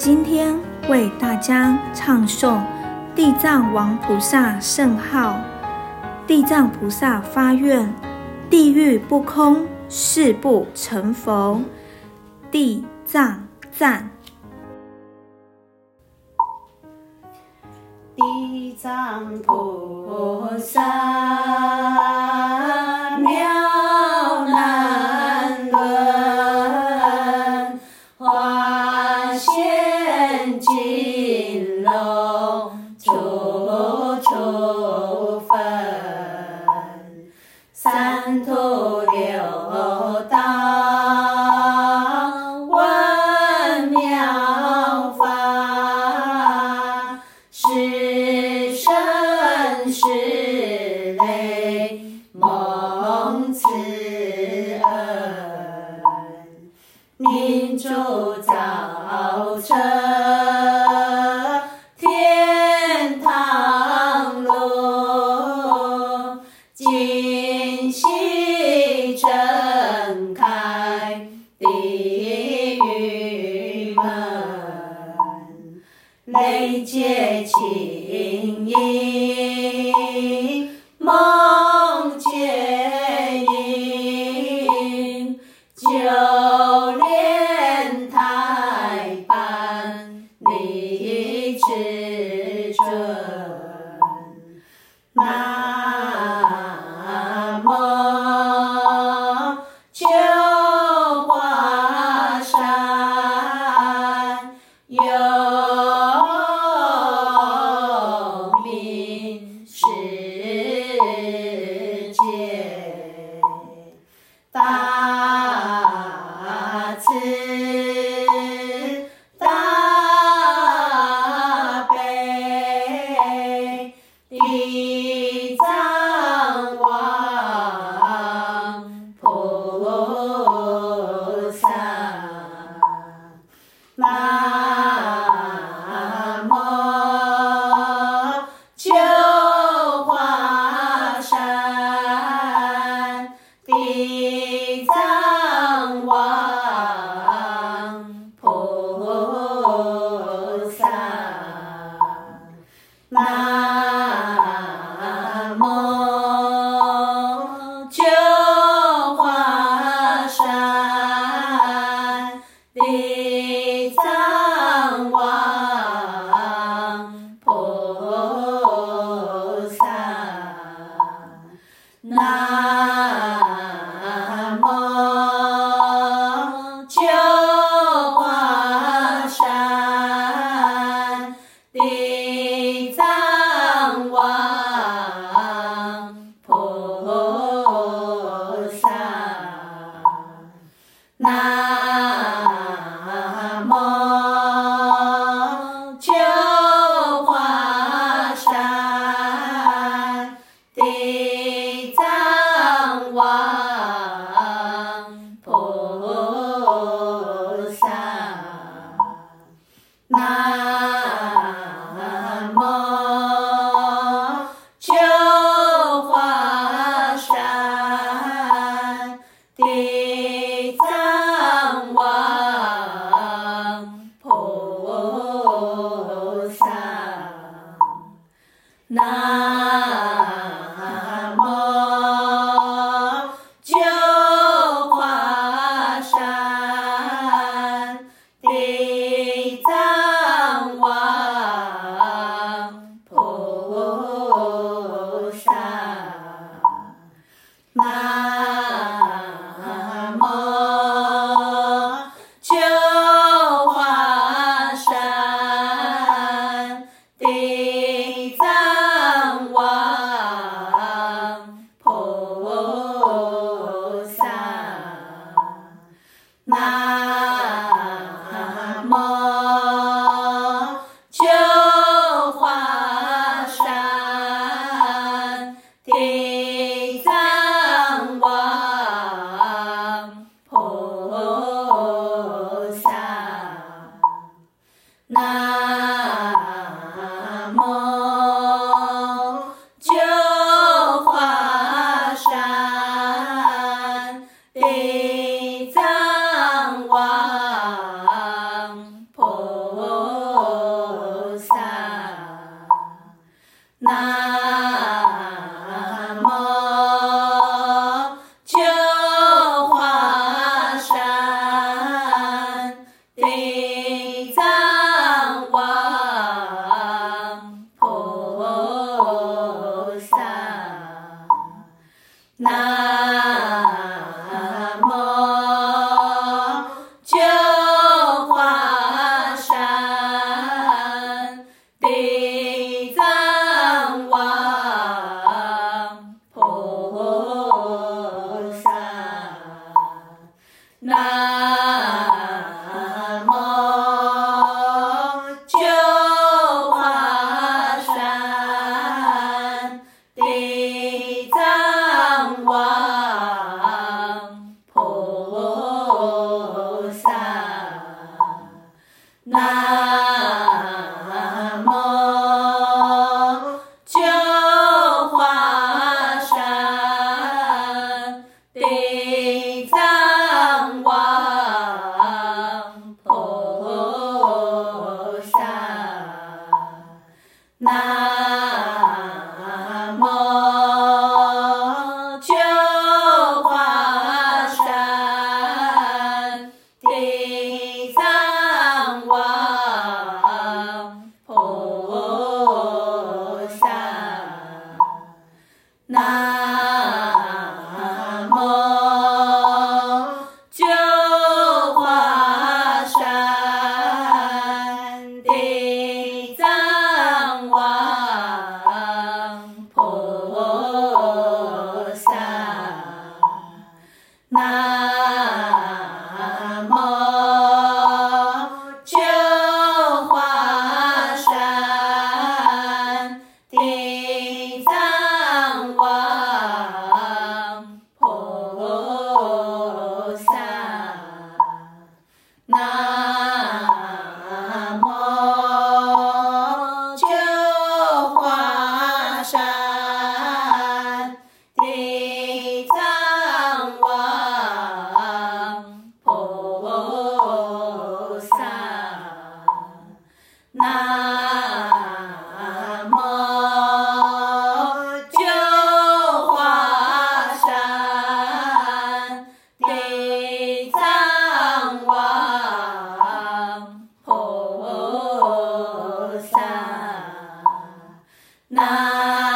今天为大家唱诵地藏王菩萨圣号。地藏菩萨发愿：地狱不空，誓不成佛。地藏赞。地藏菩萨 Bye. oh. Ah.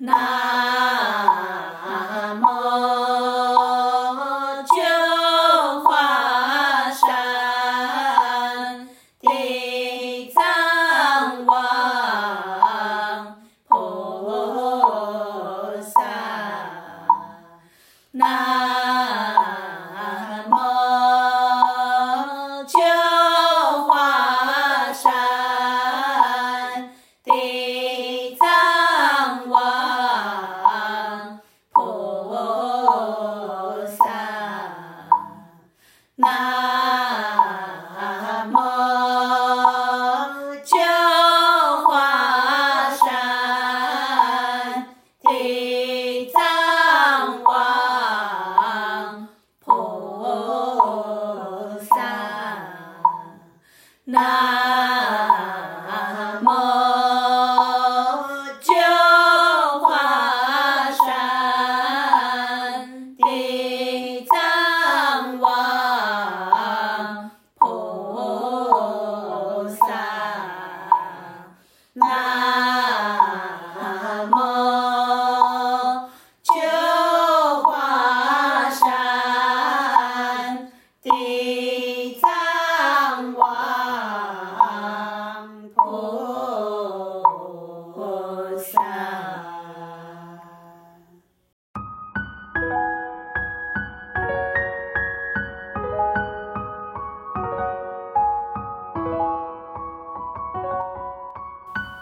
な